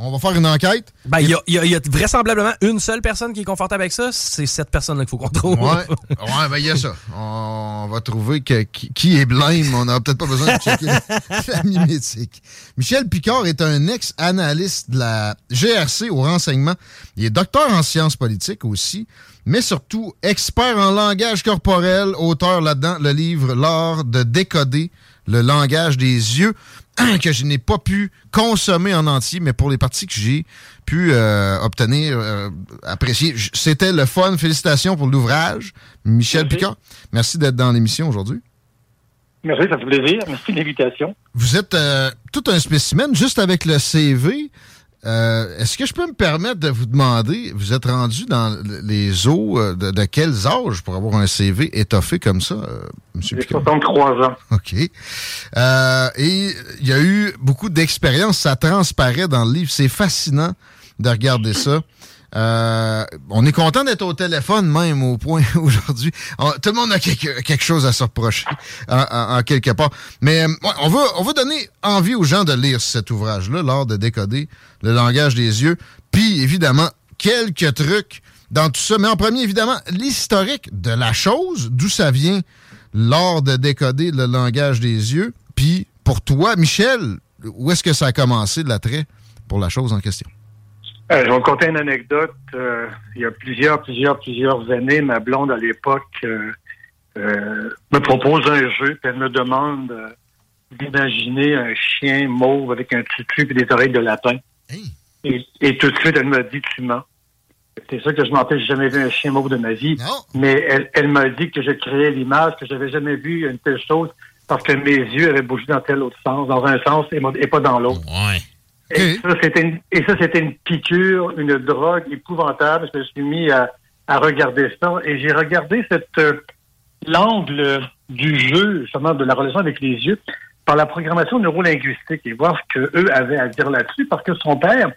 On va faire une enquête. Ben, il y, y y a vraisemblablement une seule personne qui est confortable avec ça. C'est cette personne-là qu'il faut qu'on trouve. Ouais, ouais, ben il y a ça. On va trouver que, qui, qui est blême. On n'aura peut-être pas besoin de checker la mimétique. Michel Picard est un ex-analyste de la GRC au renseignement. Il est docteur en sciences politiques aussi, mais surtout expert en langage corporel, auteur là-dedans le livre L'art de décoder le langage des yeux que je n'ai pas pu consommer en entier, mais pour les parties que j'ai pu euh, obtenir, euh, apprécier, c'était le fun. Félicitations pour l'ouvrage. Michel Picard, merci d'être dans l'émission aujourd'hui. Merci, ça fait plaisir. Merci de l'invitation. Vous êtes euh, tout un spécimen, juste avec le CV. Euh, Est-ce que je peux me permettre de vous demander, vous êtes rendu dans les eaux euh, de, de quels âges pour avoir un CV étoffé comme ça, euh, M. J'ai Picard? 63 ans. OK. Euh, et il y a eu beaucoup d'expérience, ça transparaît dans le livre. C'est fascinant de regarder ça. Euh, on est content d'être au téléphone même au point aujourd'hui. Tout le monde a quelque, chose à se reprocher en, quelque part. Mais euh, on, va donner envie aux gens de lire cet ouvrage-là, l'art de décoder le langage des yeux. Puis évidemment, quelques trucs dans tout ça. Mais en premier, évidemment, l'historique de la chose, d'où ça vient, l'art de décoder le langage des yeux. Puis pour toi, Michel, où est-ce que ça a commencé de l'attrait pour la chose en question? Euh, je vais vous conter une anecdote. Euh, il y a plusieurs, plusieurs, plusieurs années, ma blonde à l'époque euh, me propose un jeu, puis elle me demande d'imaginer un chien mauve avec un tutu et des oreilles de lapin. Et, et tout de suite, elle m'a dit tu mens. C'est ça que je m'en j'ai jamais vu un chien mauve de ma vie. Mais elle, elle m'a dit que je créais l'image, que j'avais jamais vu une telle chose parce que mes yeux avaient bougé dans tel autre sens, dans un sens et, pas dans l'autre. Et ça, c'était une piqûre, une drogue épouvantable. Je me suis mis à, à regarder ça et j'ai regardé cette euh, l'angle du jeu, justement, de la relation avec les yeux par la programmation neurolinguistique et voir ce qu'eux avaient à dire là-dessus parce que son père,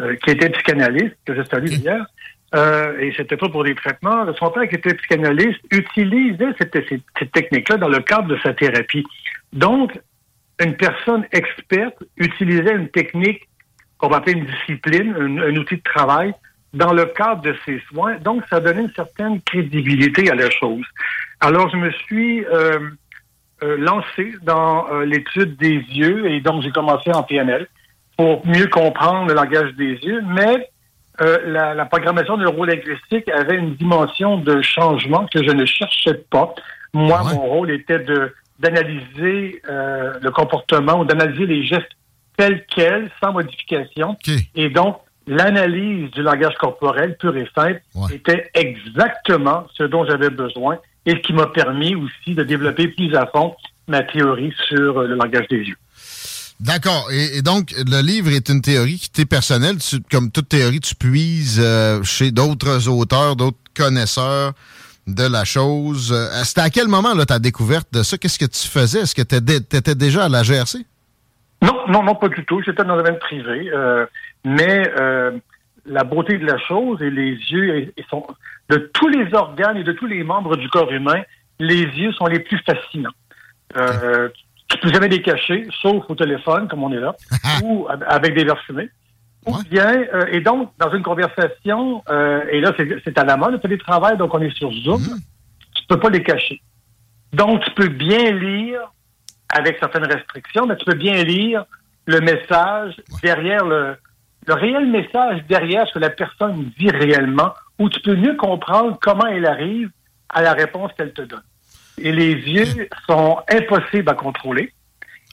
euh, qui était psychanalyste, que je salue d'ailleurs, euh, et c'était pas pour des traitements, son père qui était psychanalyste utilisait cette, cette, cette technique-là dans le cadre de sa thérapie. Donc, une personne experte utilisait une technique qu'on va appeler une discipline, un, un outil de travail, dans le cadre de ses soins. Donc, ça donnait une certaine crédibilité à la chose. Alors, je me suis euh, euh, lancé dans euh, l'étude des yeux et donc j'ai commencé en PNL pour mieux comprendre le langage des yeux, mais euh, la, la programmation neurolinguistique avait une dimension de changement que je ne cherchais pas. Moi, mon rôle était de d'analyser euh, le comportement ou d'analyser les gestes tels quels, sans modification. Et donc, l'analyse du langage corporel pur et simple était exactement ce dont j'avais besoin et ce qui m'a permis aussi de développer plus à fond ma théorie sur euh, le langage des yeux. D'accord. Et, et donc, le livre est une théorie qui t'est personnelle. Tu- comme toute théorie, tu puises euh, chez d'autres auteurs, d'autres connaisseurs de la chose. Euh, C'était à quel moment là, ta découverte de ça? Qu'est-ce que tu faisais? Est-ce que tu étais déjà à la GRC? Non, non, non, pas du tout. J'étais dans le domaine privé. euh, mais euh, la beauté de la chose et les yeux sont de tous les organes et de tous les membres du corps humain, les yeux sont les plus fascinants. Euh, tu peux jamais les cacher, sauf au téléphone, comme on est là, ou avec des verres fumés. Ou bien, euh, et donc, dans une conversation, euh, et là, c'est à la mode, le télétravail, donc on est sur Zoom, tu peux pas les cacher. Donc, tu peux bien lire avec certaines restrictions, mais tu peux bien lire le message derrière le, le réel message derrière ce que la personne dit réellement, où tu peux mieux comprendre comment elle arrive à la réponse qu'elle te donne. Et les yeux sont impossibles à contrôler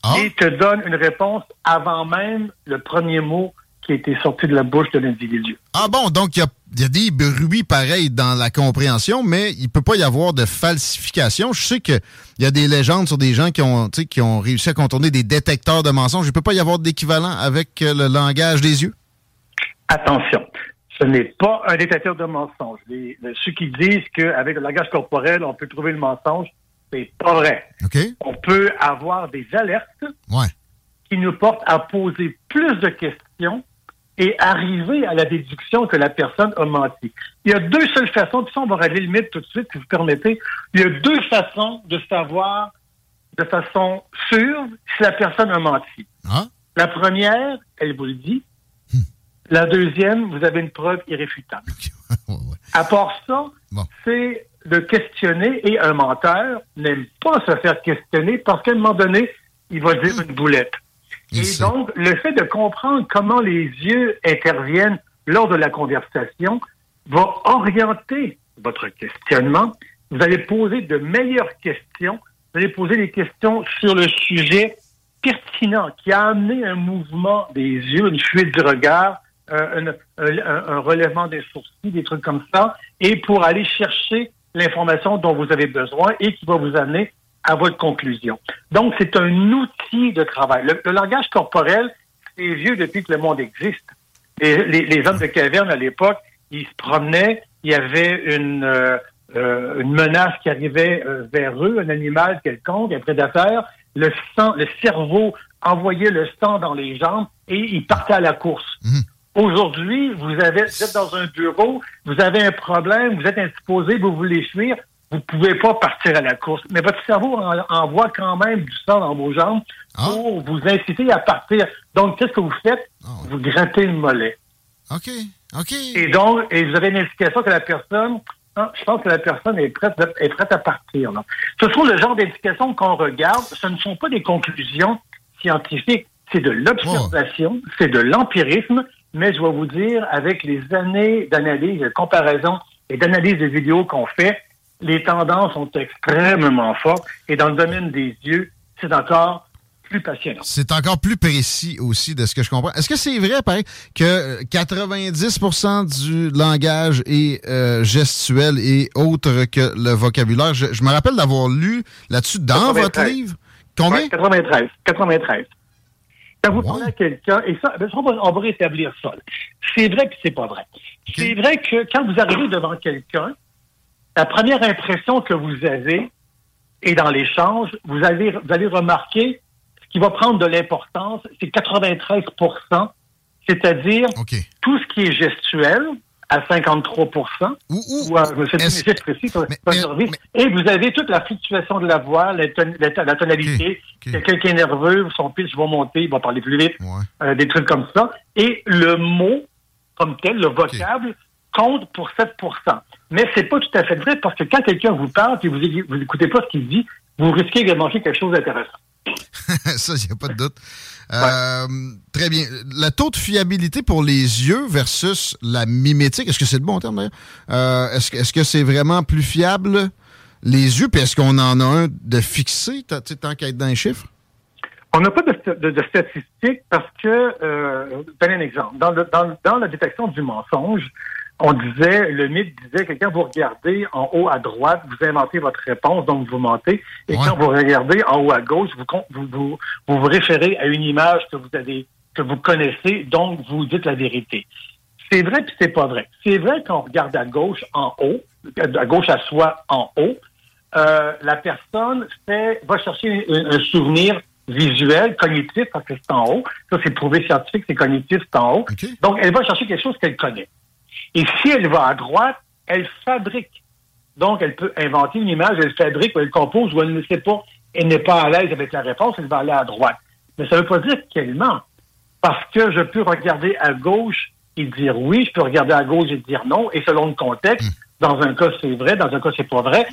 Ah. et te donnent une réponse avant même le premier mot qui a été sorti de la bouche de l'individu. Ah bon, donc il y a, il y a des bruits pareils dans la compréhension, mais il peut pas y avoir de falsification. Je sais qu'il y a des légendes sur des gens qui ont, qui ont réussi à contourner des détecteurs de mensonges. Il peut pas y avoir d'équivalent avec euh, le langage des yeux? Attention, ce n'est pas un détecteur de mensonges. Les- les- ceux qui disent qu'avec le langage corporel, on peut trouver le mensonge, c'est pas vrai. OK? On peut avoir des alertes Ouais. qui nous portent à poser plus de questions et arriver à la déduction que la personne a menti. Il y a deux seules façons, puis ça, on va régler le mythe tout de suite, si vous permettez. Il y a deux façons de savoir de façon sûre si la personne a menti. Ah? La première, elle vous le dit. La deuxième, vous avez une preuve irréfutable. Ouais, ouais. À part ça, Bon. c'est de questionner et un menteur n'aime pas se faire questionner parce qu'à un moment donné, il va dire une boulette. Et donc, le fait de comprendre comment les yeux interviennent lors de la conversation va orienter votre questionnement. Vous allez poser de meilleures questions. Vous allez poser des questions sur le sujet pertinent qui a amené un mouvement des yeux, une fuite du regard, euh, un, un- un relèvement des sourcils, des trucs comme ça, et pour aller chercher l'information dont vous avez besoin et qui va vous amener à votre conclusion. Donc, c'est un outil de travail. Le, le langage corporel, c'est vieux depuis que le monde existe. Les, les- les hommes de caverne, à l'époque, ils se promenaient, il y avait une, euh, euh, une menace qui arrivait euh, vers eux, un animal quelconque, un prédateur, le sang, le cerveau envoyait le sang dans les jambes et ils partaient à la course. Aujourd'hui, vous avez, vous êtes dans un bureau, vous avez un problème, vous êtes indisposé, vous voulez fuir, vous pouvez pas partir à la course. Mais votre cerveau en- envoie quand même du sang dans vos jambes Ah. pour vous inciter à partir. Donc, qu'est-ce que vous faites? Ah. Vous grattez le mollet. OK. OK. Et donc, et vous avez une indication que la personne, ah, je pense que la personne est prête, est prête à partir. Là. Ce sont le genre d'indications qu'on regarde. Ce ne sont pas des conclusions scientifiques. C'est de l'observation, c'est de l'empirisme. Mais je vais vous dire, avec les années d'analyse, de comparaison et d'analyse des vidéos qu'on fait, les tendances sont extrêmement fortes. Et dans le domaine des yeux, c'est encore plus passionnant. C'est encore plus précis aussi de ce que je comprends. Est-ce que c'est vrai, pareil, que 90% du langage est euh, gestuel et autre que le vocabulaire? Je, je me rappelle d'avoir lu là-dessus dans 93. votre livre. Combien? Ouais, 93. 93. Quand vous parlez à quelqu'un, et ça, ben, on, va, on va rétablir ça. C'est vrai que c'est pas vrai. C'est vrai que quand vous arrivez devant quelqu'un, la première impression que vous avez, et dans l'échange, vous allez, vous allez remarquer ce qui va prendre de l'importance, c'est 93% c'est-à-dire tout ce qui est gestuel à 53 Ou, ou- ou à, je plus est-ce- les chiffres précis, sur- Mais- mais- mais- Et vous avez toute la fluctuation de la voix, la, ton- la, la tonalité. Ok, ok. Quelqu'un qui est nerveux, son pitch va monter, il va parler plus vite, Ouais. euh, des trucs comme ça. Et le mot, comme tel, le vocable, compte pour 7% Mais c'est pas tout à fait vrai parce que quand quelqu'un vous parle et vous, vous écoutez pas ce qu'il dit, vous risquez de manquer quelque chose d'intéressant. ça, il n'y a pas de doute. Euh, Très bien. Le taux de fiabilité pour les yeux versus la mimétique, est-ce que c'est le bon terme d'ailleurs? Euh, est-ce, que- est-ce que c'est vraiment plus fiable les yeux? Puis est-ce qu'on en a un de fixé, tant qu'à être dans les chiffres? On n'a pas de, de- de statistiques parce que, euh, je vais donner un exemple. Dans, le- dans, dans la détection du mensonge, on disait, le mythe disait que quand vous regardez en haut à droite, vous inventez votre réponse, donc vous mentez. Et Ouais. quand vous regardez en haut à gauche, vous, vous, vous, vous vous référez à une image que vous avez, que vous connaissez, donc vous dites la vérité. C'est vrai puis c'est pas vrai. C'est vrai qu'on regarde à gauche en haut, à gauche à soi en haut, euh, la personne fait, va chercher un, un souvenir visuel, cognitif, parce que c'est en haut. Ça, c'est prouvé scientifique, c'est cognitif, c'est en haut. Donc, elle va chercher quelque chose qu'elle connaît. Et si elle va à droite, elle fabrique. Donc, elle peut inventer une image, elle fabrique ou elle compose ou elle ne sait pas, elle n'est pas à l'aise avec la réponse, elle va aller à droite. Mais ça ne veut pas dire qu'elle ment. Parce que je peux regarder à gauche et dire oui, je peux regarder à gauche et dire non, et selon le contexte, dans un cas c'est vrai, dans un cas c'est pas vrai.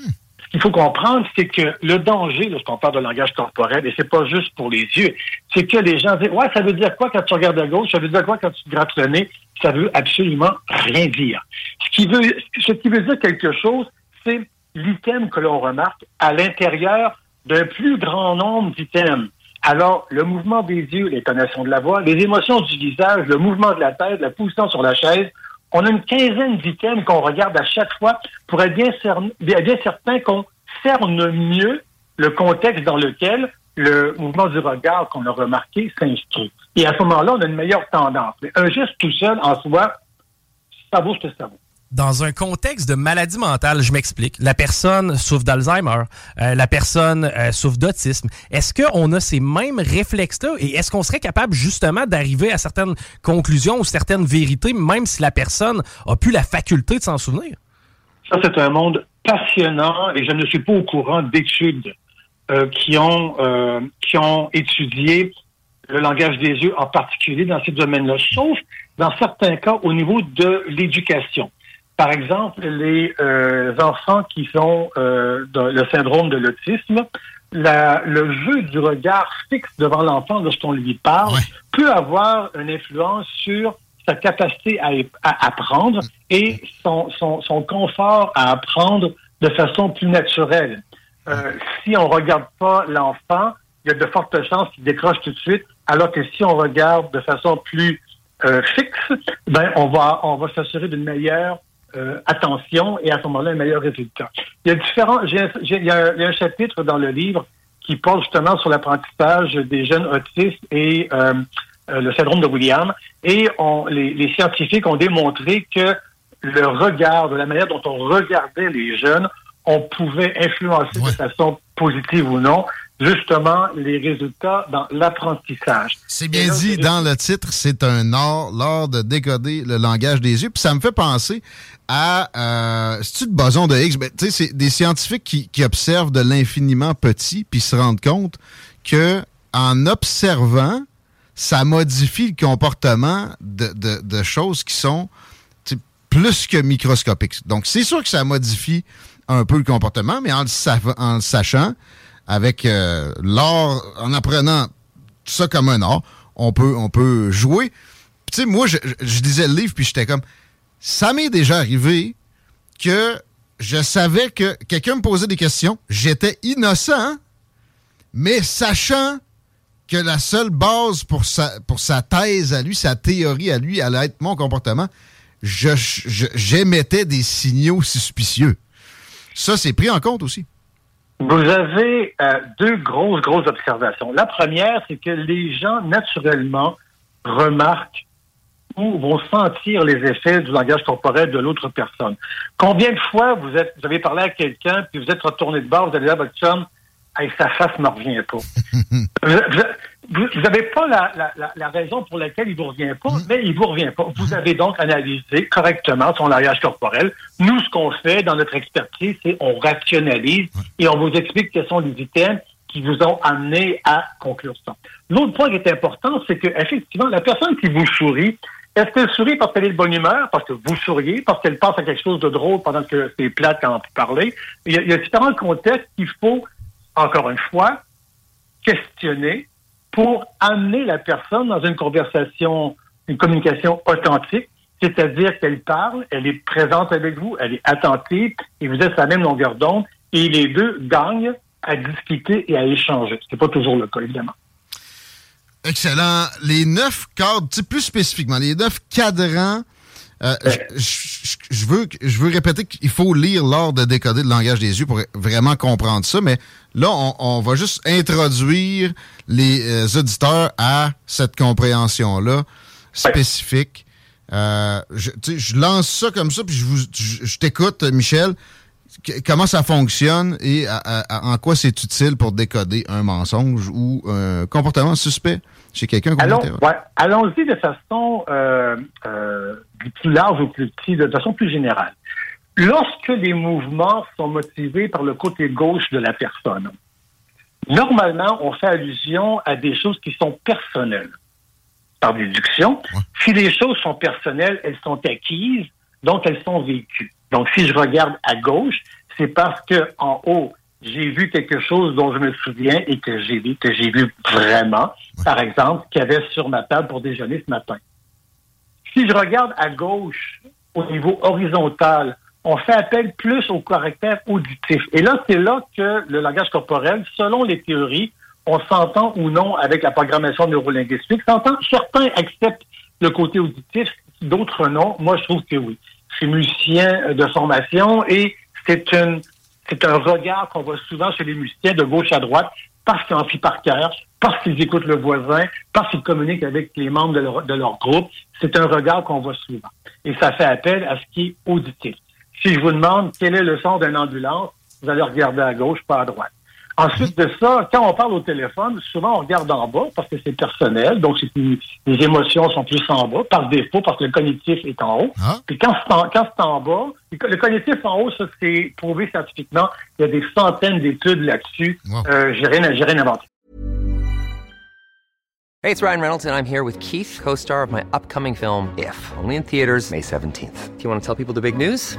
Ce qu'il faut comprendre, c'est que le danger lorsqu'on parle de langage corporel, et c'est pas juste pour les yeux, c'est que les gens disent, ouais, ça veut dire quoi quand tu regardes à gauche, ça veut dire quoi quand tu te grattes le nez, ça veut absolument rien dire. Ce qui veut, ce qui veut dire quelque chose, c'est l'item que l'on remarque à l'intérieur d'un plus grand nombre d'items. Alors, le mouvement des yeux, l'intonation de la voix, les émotions du visage, le mouvement de la tête, la position sur la chaise, on a une quinzaine d'items qu'on regarde à chaque fois pour être bien, certain qu'on cerne mieux le contexte dans lequel le mouvement du regard qu'on a remarqué s'inscrit. Et à ce moment-là, on a une meilleure tendance. Mais un geste tout seul, en soi, ça vaut ce que ça vaut dans un contexte de maladie mentale, je m'explique, la personne souffre d'Alzheimer, euh, la personne euh, souffre d'autisme. Est-ce qu'on a ces mêmes réflexes-là et est-ce qu'on serait capable justement d'arriver à certaines conclusions ou certaines vérités, même si la personne a plus la faculté de s'en souvenir? Ça, c'est un monde passionnant et je ne suis pas au courant d'études euh, qui qui ont étudié le langage des yeux en particulier dans ces domaines-là, sauf dans certains cas au niveau de l'éducation. Par exemple, les euh, enfants qui sont euh, dans le syndrome de l'autisme, le jeu du regard fixe devant l'enfant lorsqu'on lui parle peut avoir une influence sur sa capacité à, apprendre et son, son, confort à apprendre de façon plus naturelle. Euh, si on regarde pas l'enfant, il y a de fortes chances qu'il décroche tout de suite, alors que si on regarde de façon plus euh, fixe, ben on va on va s'assurer d'une meilleure euh, attention et à ce moment-là un meilleur résultat. Il y a différents, il y a, un chapitre dans le livre qui porte justement sur l'apprentissage des jeunes autistes et euh, euh, le syndrome de William. Et on, les, scientifiques ont démontré que le regard, de la manière dont on regardait les jeunes, on pouvait influencer de façon positive ou non justement les résultats dans l'apprentissage. C'est bien dit dans le titre, c'est un art, l'art de décoder le langage des yeux. Puis ça me fait penser à euh, c'est-tu le boson de Higgs? Ben, c'est des scientifiques qui, qui observent de l'infiniment petit puis se rendent compte que en observant, ça modifie le comportement de, de, de choses qui sont plus que microscopiques. Donc, c'est sûr que ça modifie un peu le comportement, mais en le, en le sachant, avec euh, l'art, en apprenant ça comme un art, on peut, on peut jouer. Tu sais, moi, je, je, lisais le livre, puis j'étais comme, ça m'est déjà arrivé que je savais que quelqu'un me posait des questions. J'étais innocent, mais sachant que la seule base pour sa, pour sa thèse à lui, sa théorie à lui, allait être mon comportement, j'émettais des signaux suspicieux. Ça, c'est pris en compte aussi. Vous avez euh, deux grosses, grosses observations. La première, c'est que les gens, naturellement, remarquent ou vont sentir les effets du langage corporel de l'autre personne. Combien de fois vous êtes, vous avez parlé à quelqu'un, puis vous êtes retourné de bord, vous allez dire à votre chum, hey, sa face ne revient pas. vous n'avez pas la, la, la, raison pour laquelle il vous revient pas, mm-hmm. mais il vous revient pas. Vous avez donc analysé correctement son langage corporel. Nous, ce qu'on fait dans notre expertise, c'est on rationalise et on vous explique quels sont les items qui vous ont amené à conclure ça. L'autre point qui est important, c'est que effectivement, la personne qui vous sourit, est-ce qu'elle sourit parce qu'elle est de bonne humeur, parce que vous souriez, parce qu'elle pense à quelque chose de drôle pendant que c'est plate quand vous parlez? Il y, a, il y a différents contextes qu'il faut, encore une fois, questionner pour amener la personne dans une conversation, une communication authentique, c'est-à-dire qu'elle parle, elle est présente avec vous, elle est attentive, et vous êtes à la même longueur d'onde, et les deux gagnent à discuter et à échanger. Ce n'est pas toujours le cas, évidemment. Excellent. Les neuf cadres, plus spécifiquement, les neuf cadrans euh, je, veux, répéter qu'il faut lire l'art de décoder le langage des yeux pour vraiment comprendre ça, mais là, on, va juste introduire les euh, auditeurs à cette compréhension-là spécifique. Euh, je, lance ça comme ça, puis je, t'écoute, Michel. Comment ça fonctionne et en quoi c'est utile pour décoder un mensonge ou un comportement suspect? Chez quelqu'un Allons, ouais, Allons-y de façon plus large ou plus petit, de façon plus générale. Lorsque les mouvements sont motivés par le côté gauche de la personne, normalement, on fait allusion à des choses qui sont personnelles. Par déduction, si les choses sont personnelles, elles sont acquises, donc elles sont vécues. Donc, si je regarde à gauche, c'est parce que en haut, j'ai vu quelque chose dont je me souviens et que j'ai vu, que j'ai vu vraiment. Par exemple, qu'il y avait sur ma table pour déjeuner ce matin. Si je regarde à gauche, au niveau horizontal, on fait appel plus au caractère auditif. Et là, c'est là que le langage corporel, selon les théories, on s'entend ou non avec la programmation neurolinguistique. S'entend, certains acceptent le côté auditif, d'autres non. Moi, je trouve que oui. Je suis musicien de formation et c'est une c'est un regard qu'on voit souvent chez les musiciens de gauche à droite parce qu'ils en fient par cœur, parce qu'ils écoutent le voisin, parce qu'ils communiquent avec les membres de leur, groupe. C'est un regard qu'on voit souvent. Et ça fait appel à ce qui est auditif. Si je vous demande quel est le son d'une ambulance, vous allez regarder à gauche, pas à droite. Ensuite de ça, quand on parle au téléphone, souvent on regarde en bas parce que c'est personnel, donc les émotions sont plus en bas, par défaut, parce que le cognitif est en haut. Ah. Puis quand c'est en, quand c'est en bas, le cognitif en haut, ça c'est prouvé scientifiquement. Il y a des centaines d'études là-dessus. Wow. Euh, j'ai rien, j'ai rien inventé. Hey, it's Ryan Reynolds, and I'm here with Keith, co star of my upcoming film, If, only in theaters, May 17th. Do you want to tell people the big news?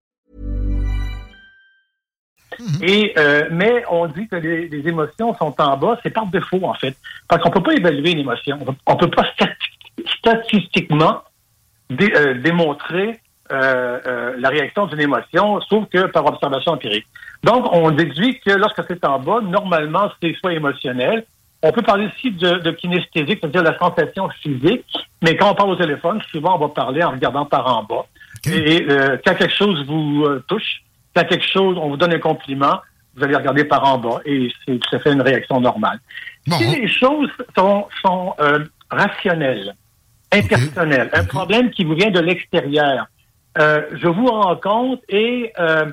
Et euh, mais on dit que les, les émotions sont en bas, c'est par défaut en fait, parce qu'on peut pas évaluer une émotion, on peut, pas stati- statistiquement dé- euh, démontrer euh, euh, la réaction d'une émotion, sauf que par observation empirique. Donc on déduit que lorsque c'est en bas, normalement c'est soit émotionnel. On peut parler aussi de, de kinesthésique, c'est-à-dire la sensation physique, mais quand on parle au téléphone, souvent on va parler en regardant par en bas. Et euh, quand quelque chose vous euh, touche, quand quelque chose, on vous donne un compliment, vous allez regarder par en bas et c'est tout à fait une réaction normale. Bon. Si les choses sont, sont euh, rationnelles, impersonnelles, un problème qui vous vient de l'extérieur, euh, je vous rencontre et euh,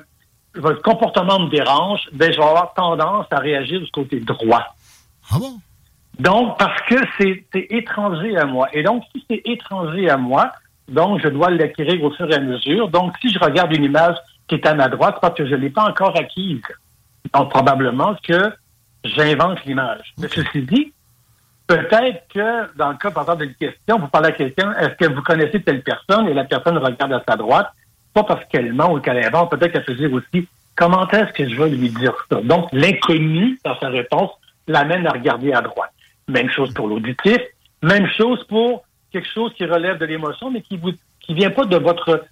votre comportement me dérange, ben, je vais avoir tendance à réagir du côté droit. Ah bon? Donc, parce que c'est étranger à moi. Et donc, si c'est étranger à moi, donc je dois l'acquérir au fur et à mesure. Donc, si je regarde une image qui est à ma droite, parce que je ne l'ai pas encore acquise. Donc, probablement que j'invente l'image. Mais ceci dit, peut-être que dans le cas, par exemple, d'une question, vous parlez à quelqu'un, est-ce que vous connaissez telle personne et la personne regarde à sa droite, pas parce qu'elle ment ou qu'elle invente, peut-être qu'elle se dit aussi, comment est-ce que je vais lui dire ça? Donc, l'inconnu, dans sa réponse, l'amène à regarder à droite. Même chose pour l'auditif, même chose pour quelque chose qui relève de l'émotion, mais qui vous qui vient pas de votre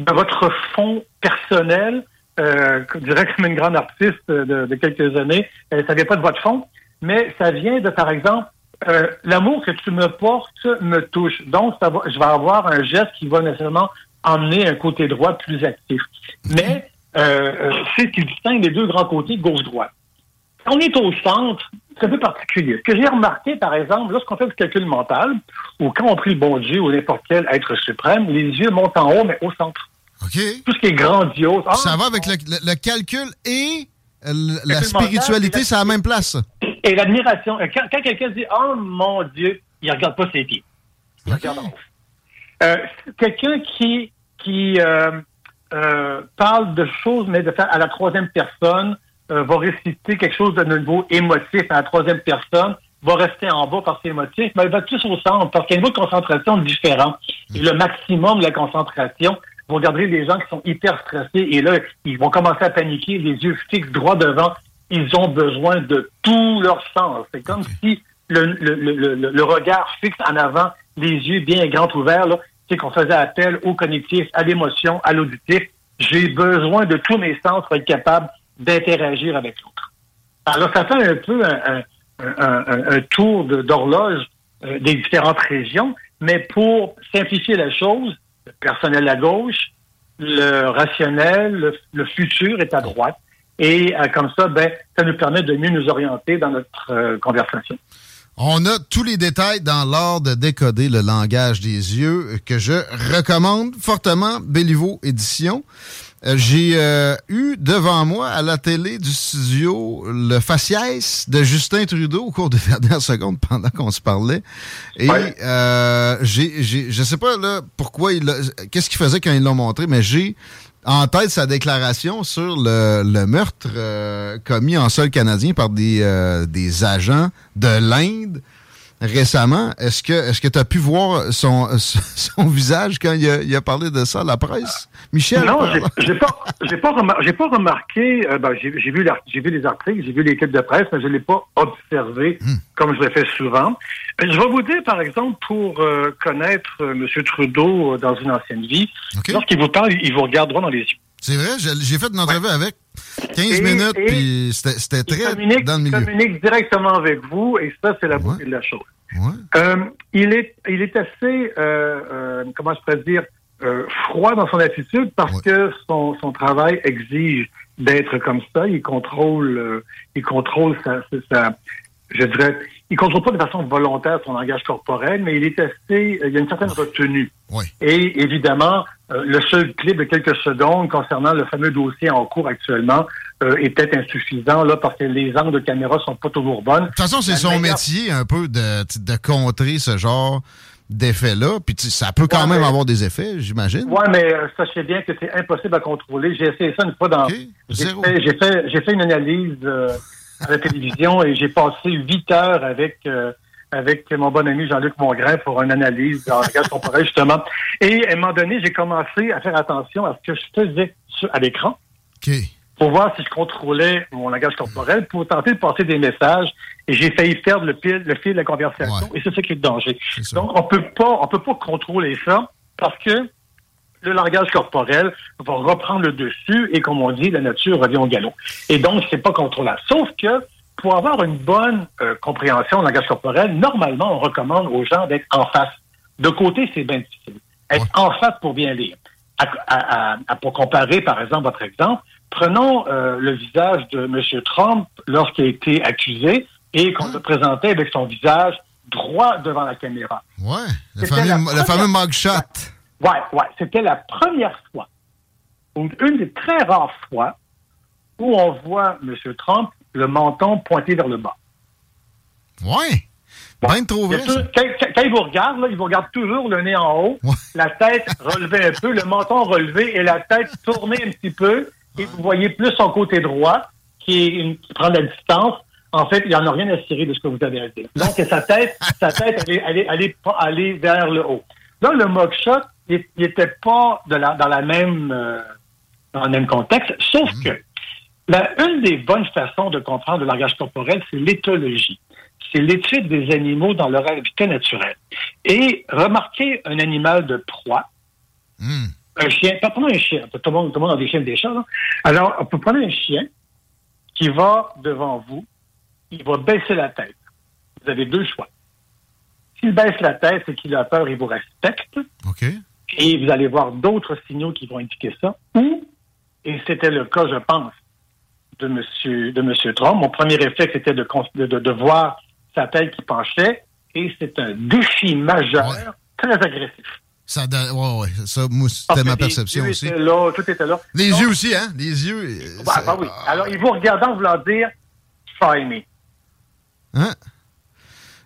de votre fond personnel, euh, je dirais comme une grande artiste de, de quelques années, euh, ça vient pas de votre fond, mais ça vient de, par exemple, euh, l'amour que tu me portes me touche. Donc, ça va, je vais avoir un geste qui va nécessairement emmener un côté droit plus actif. Mais euh, euh, c'est ce qui distingue les deux grands côtés, gauche-droite. Quand on est au centre, c'est un peu particulier. Ce que j'ai remarqué, par exemple, lorsqu'on fait du calcul mental, ou quand on prie le bon Dieu ou n'importe quel être suprême, les yeux montent en haut, mais au centre. OK. Tout ce qui est grandiose. Ah, Ça va avec le, le- le calcul et la spiritualité, c'est à la même place. Et l'admiration. Euh, Quand, quand quelqu'un dit Oh mon Dieu, il regarde pas ses pieds. Il regarde en haut. Euh, quelqu'un qui, qui euh, euh, parle de choses, mais de faire à la troisième personne, va réciter quelque chose de niveau émotif à la troisième personne, va rester en bas parce que c'est émotif, mais il va tous au centre parce qu'il y a un niveau de concentration différent. Et le maximum de la concentration, vous regarderez les gens qui sont hyper stressés et là, ils vont commencer à paniquer, les yeux fixes droit devant. Ils ont besoin de tout leur sens. C'est comme si le, le, le, le, le regard fixe en avant, les yeux bien grands ouverts, c'est qu'on faisait appel au cognitif, à l'émotion, à l'auditif. J'ai besoin de tous mes sens pour être capable d'interagir avec l'autre. Alors, ça fait un peu un, un, un, un tour d'horloge des différentes régions, mais pour simplifier la chose, personnel à gauche, le rationnel, le, futur est à droite. Et comme ça, ben, ça nous permet de mieux nous orienter dans notre conversation. On a tous les détails dans l'art de décoder le langage des yeux que je recommande fortement, Béliveau Édition. Euh, j'ai euh, eu devant moi à la télé du studio le faciès de Justin Trudeau au cours des dernières secondes pendant qu'on se parlait. Et euh, j'ai, je sais pas là pourquoi il qu'est-ce qu'il faisait quand ils l'ont montré, mais j'ai en tête sa déclaration sur le, le meurtre euh, commis en sol canadien par des, des agents de l'Inde récemment. Est-ce que est-ce que tu as pu voir son, son visage quand il a, il a, parlé de ça à la presse? Michel? Non, j'ai pas j'ai pas, pas, remarqué, euh, ben, j'ai vu, j'ai vu les articles, j'ai vu les l'équipe de presse, mais je l'ai pas observé hmm. comme je le fais souvent. Je vais vous dire, par exemple, pour euh, connaître euh, M. Trudeau dans une ancienne vie, lorsqu'il vous parle, il vous regarde droit dans les yeux. C'est vrai, j'ai fait une entrevue avec 15 minutes, puis c'était très dans le milieu. Il communique directement avec vous, et ça, c'est la beauté de la chose. Euh, il, est, il est assez, euh, euh, comment je pourrais dire, froid dans son attitude parce que son, son travail exige d'être comme ça. Il contrôle, il contrôle sa, sa, je dirais, il contrôle pas de façon volontaire son langage corporel, mais il est assez, il y a une certaine retenue. Oui. Et évidemment, euh, le seul clip de quelques secondes concernant le fameux dossier en cours actuellement euh, est peut-être insuffisant là parce que les angles de caméra sont pas toujours bonnes. De toute façon, c'est son métier un peu de, de contrer ce genre d'effets-là. Puis ça peut quand même avoir des effets, j'imagine. Oui, mais euh, sachez bien que c'est impossible à contrôler. J'ai essayé ça une fois dans. J'ai fait, j'ai fait, une analyse à la télévision et j'ai passé huit heures avec avec mon bon ami Jean-Luc Mongrain pour une analyse en langage corporel, justement. Et à un moment donné, j'ai commencé à faire attention à ce que je faisais à l'écran. Pour voir si je contrôlais mon langage corporel, pour tenter de passer des messages. Et j'ai failli perdre le fil, le fil de la conversation. Et c'est ça qui est le danger. Donc, on peut pas, on peut pas contrôler ça parce que le langage corporel va reprendre le dessus et, comme on dit, la nature revient au galop. Et donc, c'est pas contrôlable. Sauf que pour avoir une bonne euh, compréhension du langage corporel, normalement, on recommande aux gens d'être en face. De côté, c'est bien difficile. Être en face pour bien lire. pour comparer, par exemple, votre exemple, prenons euh, le visage de M. Trump lorsqu'il a été accusé et qu'on le présentait avec son visage droit devant la caméra. Oui, le fameux, le fameux mugshot. Oui, ouais. C'était la première fois, ou une des très rares fois, où on voit M. Trump le menton pointé vers le bas. Oui. Bien trouvé. Quand, il vous regarde, là, il vous regarde toujours le nez en haut, la tête relevée un peu, le menton relevé et la tête tournée un petit peu. Et vous voyez plus son côté droit qui, est une, qui prend la distance. En fait, il n'y en a rien à cirer de ce que vous avez à dire. Donc, sa tête, sa tête, elle est, elle, est, vers le haut. Là, le mugshot, il n'était pas de la, dans la même, euh, dans le même contexte, sauf mm. que une des bonnes façons de comprendre le langage corporel, c'est l'éthologie. C'est l'étude des animaux dans leur habitat naturel. Et remarquez un animal de proie, hmm. un chien, pas prendre un chien, tout le, monde, tout le monde a des chiens des chats. Alors, on peut prendre un chien qui va devant vous, il va baisser la tête. Vous avez deux choix. S'il baisse la tête, c'est qu'il a peur, il vous respecte. Et vous allez voir d'autres signaux qui vont indiquer ça. Ou, et c'était le cas, je pense, de M. De monsieur Trump. Mon premier réflexe était de, de, de, voir sa tête qui penchait et c'est un défi majeur, très agressif. Ça, ouais, ouais. Ça, c'était ma perception aussi. Étaient là, tout était là. Les yeux aussi, hein? Les yeux. Bah, bah oui. Alors, il vous regardant voulant dire, try me. Hein?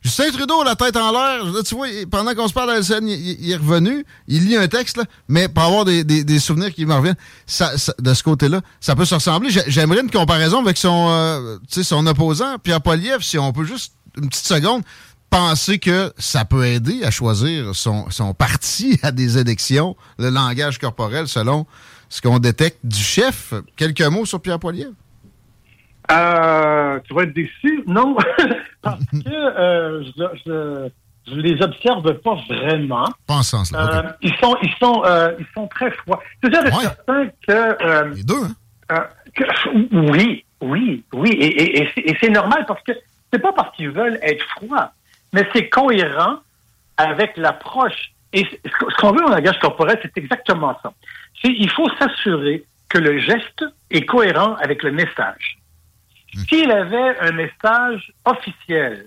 Justin Trudeau, la tête en l'air, tu vois, pendant qu'on se parle à la scène, il, est revenu, il lit un texte, là, mais pour avoir des, des, souvenirs qui me reviennent, ça, de ce côté-là, ça peut se ressembler. J'aimerais une comparaison avec son, euh, son opposant, Pierre Poliev, si on peut juste, une petite seconde, penser que ça peut aider à choisir son, son parti à des élections, le langage corporel, selon ce qu'on détecte du chef. Quelques mots sur Pierre Poliev? Euh, tu vas être déçu? Non, parce que euh, je, je, les observe pas vraiment. Pas en sens là. Euh, ils sont, ils sont, euh, ils sont très froids. C'est sûr certain que. Les deux, hein? Que, oui, oui, oui, et, et, et c'est normal parce que c'est pas parce qu'ils veulent être froids, mais c'est cohérent avec l'approche. Et ce qu'on veut en langage corporel, c'est exactement ça. Il faut s'assurer que le geste est cohérent avec le message. S'il avait un message officiel,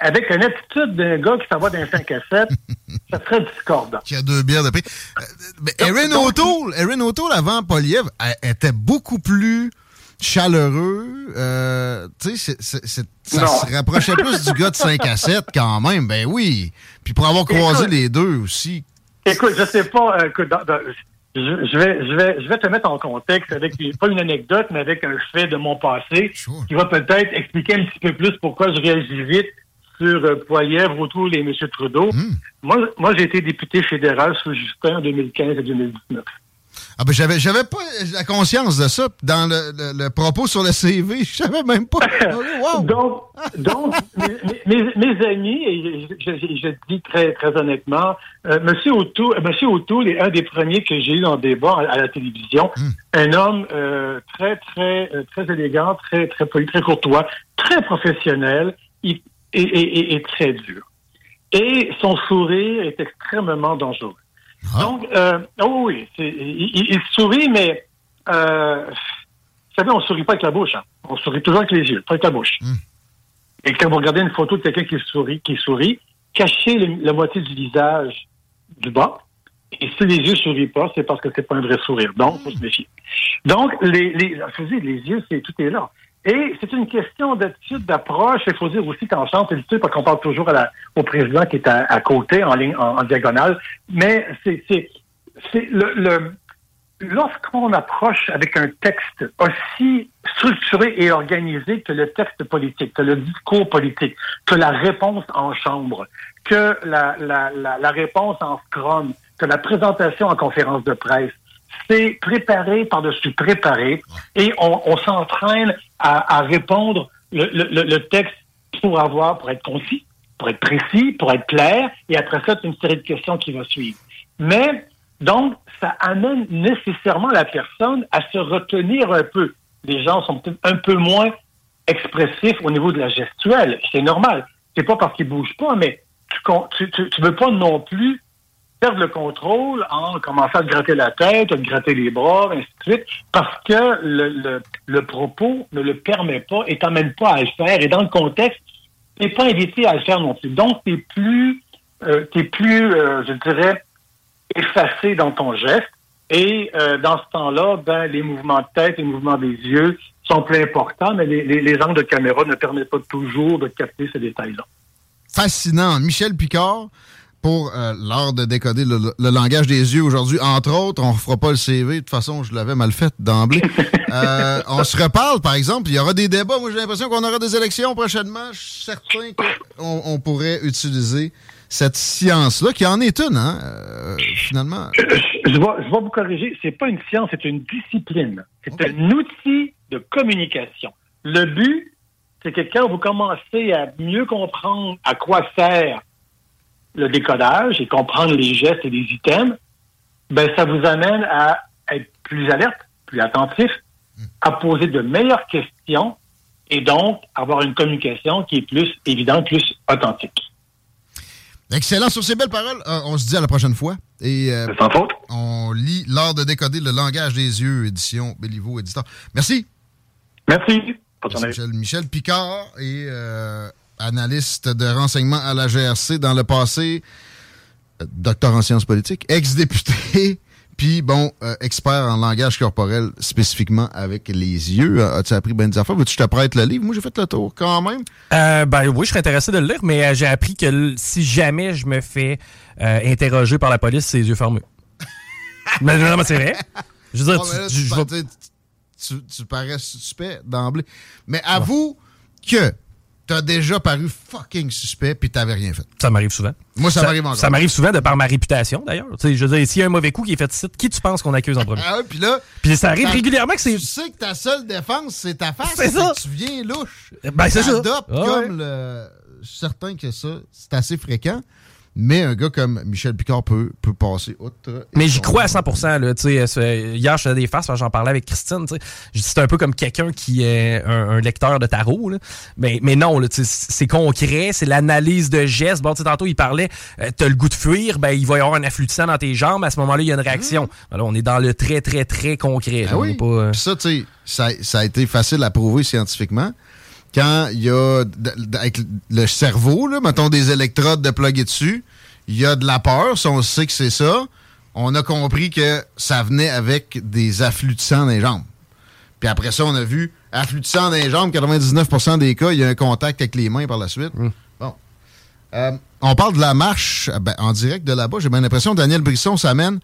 avec une attitude d'un gars qui s'en va d'un 5 à 7, ça serait discordant. Qui a deux bières de paix. Euh, mais Erin O'Toole, Erin O'Toole avant Poliev, était beaucoup plus chaleureux. Euh, tu sais, ça se rapprochait plus du gars de 5 à 7 quand même. Ben oui. Puis pour avoir croisé les deux aussi. Écoute, je sais pas. Euh, je, vais, je, vais, je vais te mettre en contexte avec, pas une anecdote, mais avec un fait de mon passé qui va peut-être expliquer un petit peu plus pourquoi je réagis vite sur euh, Poilièvre, autour et M. Trudeau. Hmm. Moi, moi j'ai été député fédéral sous Justin en 2015 et 2019. Ah ben j'avais j'avais pas la conscience de ça dans le, propos sur le CV, je savais même pas. donc donc mes, mes, amis et je, je, dis très très honnêtement, euh, Monsieur O'Toole, euh, Monsieur O'Toole est un des premiers que j'ai eu dans le débat à, la télévision, hmm. un homme euh, très très euh, très élégant, très très poli, très courtois, très professionnel et, et, et très dur. Et son sourire est extrêmement dangereux. Ah. Donc, euh, oh oui, il, sourit, mais euh, vous savez, on ne sourit pas avec la bouche. Hein. On sourit toujours avec les yeux, pas avec la bouche. Hmm. Et quand vous regardez une photo de quelqu'un qui sourit, qui sourit, cachez la moitié du visage du bas. Et si les yeux ne sourient pas, c'est parce que c'est pas un vrai sourire. Donc, il faut se méfier. Donc, les, les, les yeux, c'est tout est là. Et c'est une question d'attitude, d'approche. Il faut dire aussi qu'en chance, c'est parce qu'on parle toujours au président qui est à, côté, en ligne, en, diagonale. Mais c'est, c'est, c'est le, le lorsqu'on approche avec un texte aussi structuré et organisé que le texte politique, que le discours politique, que la réponse en chambre, que la, la réponse en scrum, que la présentation en conférence de presse, c'est préparé par-dessus préparé et on, s'entraîne à, répondre le, le, texte pour avoir, pour être concis, pour être précis, pour être clair, et après ça, c'est une série de questions qui va suivre. Mais, donc, ça amène nécessairement la personne à se retenir un peu. Les gens sont peut-être un peu moins expressifs au niveau de la gestuelle. C'est normal. C'est pas parce qu'ils bougent pas, mais tu, tu, tu veux pas non plus perdre le contrôle en commençant à te gratter la tête, à te gratter les bras, ainsi de suite, parce que le, le, propos ne le permet pas et t'amène pas à le faire. Et dans le contexte, t'es pas invité à le faire non plus. Donc, t'es plus, euh, t'es plus, euh, je dirais, effacé dans ton geste. Et euh, dans ce temps-là, ben, les mouvements de tête, les mouvements des yeux sont plus importants, mais les, les, les angles de caméra ne permettent pas toujours de capter ces détails-là. Fascinant. Michel Picard, pour euh, l'art de décoder le, langage des yeux aujourd'hui. Entre autres, on ne fera pas le CV. De toute façon, je l'avais mal fait d'emblée. Euh, on se reparle, par exemple. Il y aura des débats. Moi, j'ai l'impression qu'on aura des élections prochainement. Je suis certain qu'on on pourrait utiliser cette science-là, qui en est une, hein, euh, finalement. Je, je, vais, je vais vous corriger. C'est pas une science, c'est une discipline. C'est un outil de communication. Le but, c'est que quand vous commencez à mieux comprendre à quoi sert le décodage et comprendre les gestes et les items, ben ça vous amène à être plus alerte, plus attentif, à poser de meilleures questions et donc avoir une communication qui est plus évidente, plus authentique. Excellent. Sur ces belles paroles, euh, on se dit à la prochaine fois. Et, euh, Sans faute. On lit L'art de décoder le langage des yeux, édition Béliveau, éditeur. Merci. Merci. Michel, Michel Picard et euh, analyste de renseignement à la GRC dans le passé, docteur en sciences politiques, ex-député, puis bon, euh, expert en langage corporel spécifiquement avec les yeux. As-tu appris ben des affaires? Veux-tu que je te prête le livre? Moi, j'ai fait le tour quand même. Euh, ben oui, je serais intéressé de le lire, mais euh, j'ai appris que si jamais je me fais interroger par la police, c'est les yeux fermés. mais non, mais c'est vrai. Je veux dire, tu, tu, parais suspect d'emblée. Mais avoue que t'as déjà paru fucking suspect puis t'avais rien fait. Ça m'arrive souvent. Moi, ça, m'arrive encore. Ça m'arrive souvent de par ma réputation, d'ailleurs. Je veux dire, s'il y a un mauvais coup qui est fait ici, qui tu penses qu'on accuse en premier? Ah puis là... Puis ça arrive régulièrement que c'est... Tu sais que ta seule défense, c'est ta face. C'est ça. tu viens louche. Ben, c'est ça. comme le... Je suis certain que ça, c'est assez fréquent. Mais un gars comme Michel Picard peut, peut passer outre. Mais j'y crois à 100%. Là, sais, hier, je faisais des faces, j'en parlais avec Christine. C'est un peu comme quelqu'un qui est un, lecteur de tarot. Là. Mais, mais non, c'est concret, c'est l'analyse de gestes. Bon, tantôt, il parlait, euh, tu as le goût de fuir, ben, il va y avoir un afflux de sang dans tes jambes. À ce moment-là, il y a une réaction. Mmh. on est dans le très, très, très concret. Ah oui. Euh, ça, ça a été facile à prouver scientifiquement quand il y a, avec le cerveau, là, mettons des électrodes de plugger dessus, il y a de la peur, si on sait que c'est ça, on a compris que ça venait avec des afflux de sang dans les jambes. Puis après ça, on a vu afflux de sang dans les jambes, 99% des cas, il y a un contact avec les mains par la suite. Hum. Bon. Euh, on parle de la marche ben, en direct de là-bas. J'ai bien l'impression que Daniel Brisson s'amène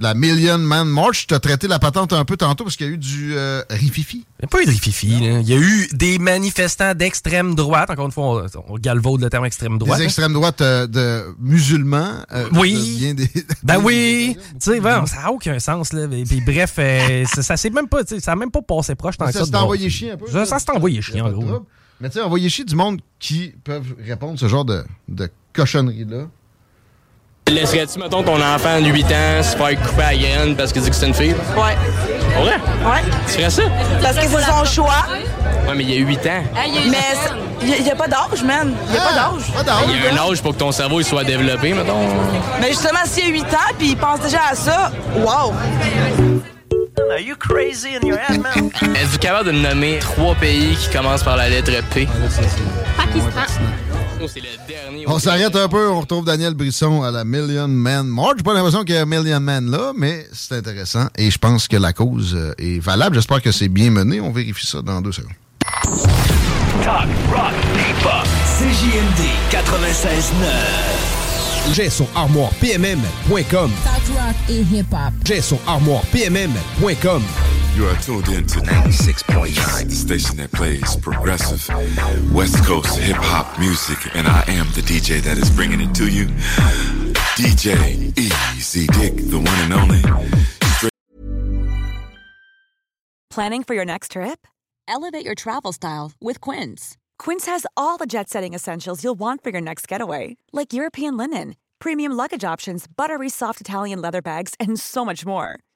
la Million Man March. Tu as traité la patente un peu tantôt parce qu'il y a eu du euh, rififi. Il n'y a pas eu de rififi. Il y a eu des manifestants d'extrême droite. Encore une fois, on, galvaude le terme extrême droite. Des hein. extrêmes droite euh, de musulmans. Euh, oui. ben oui. tu sais, ça n'a aucun sens. Là. Puis, bref, ça, ça s'est même pas, ça même pas passé proche tant ça. Ça s'est envoyé chier un peu. Ça, s'est envoyé chier, en gros. Mais tu sais, envoyé chier du monde qui peuvent répondre ce genre de, de cochonnerie-là. Laisserais-tu, mettons, ton enfant de 8 ans se faire couper à graine parce qu'il dit que c'est une fille? Ouais. Ouais? Ouais. Tu ferais ça? Parce que c'est son choix. Ouais, mais il y a 8 ans. mais il n'y a, pas d'âge, man. Il n'y a pas ah, d'âge. Il y a un âge pour que ton cerveau il soit développé, mettons. Mais justement, s'il y a 8 ans puis il pense déjà à ça, wow! Are you crazy in your head, man? Êtes-vous capable de nommer trois pays qui commencent par la lettre P? Pakistan. On s'arrête un peu, on retrouve Daniel Brisson à la Million Man March. J'ai pas l'impression qu'il y a un Million Man là, mais c'est intéressant et je pense que la cause euh, est valable. J'espère que c'est bien mené. On vérifie ça dans deux secondes. Talk, rock, hip-hop. CJMD 96.9. J'ai son armoire PMM.com. Talk, rock et hip-hop. J'ai son armoire PMM.com. You are tuned in to 96.9, the station that plays progressive West Coast hip hop music, and I am the DJ that is bringing it to you. DJ Easy Dick, the one and only. Planning for your next trip? Elevate your travel style with Quince. Quince has all the jet setting essentials you'll want for your next getaway, like European linen, premium luggage options, buttery soft Italian leather bags, and so much more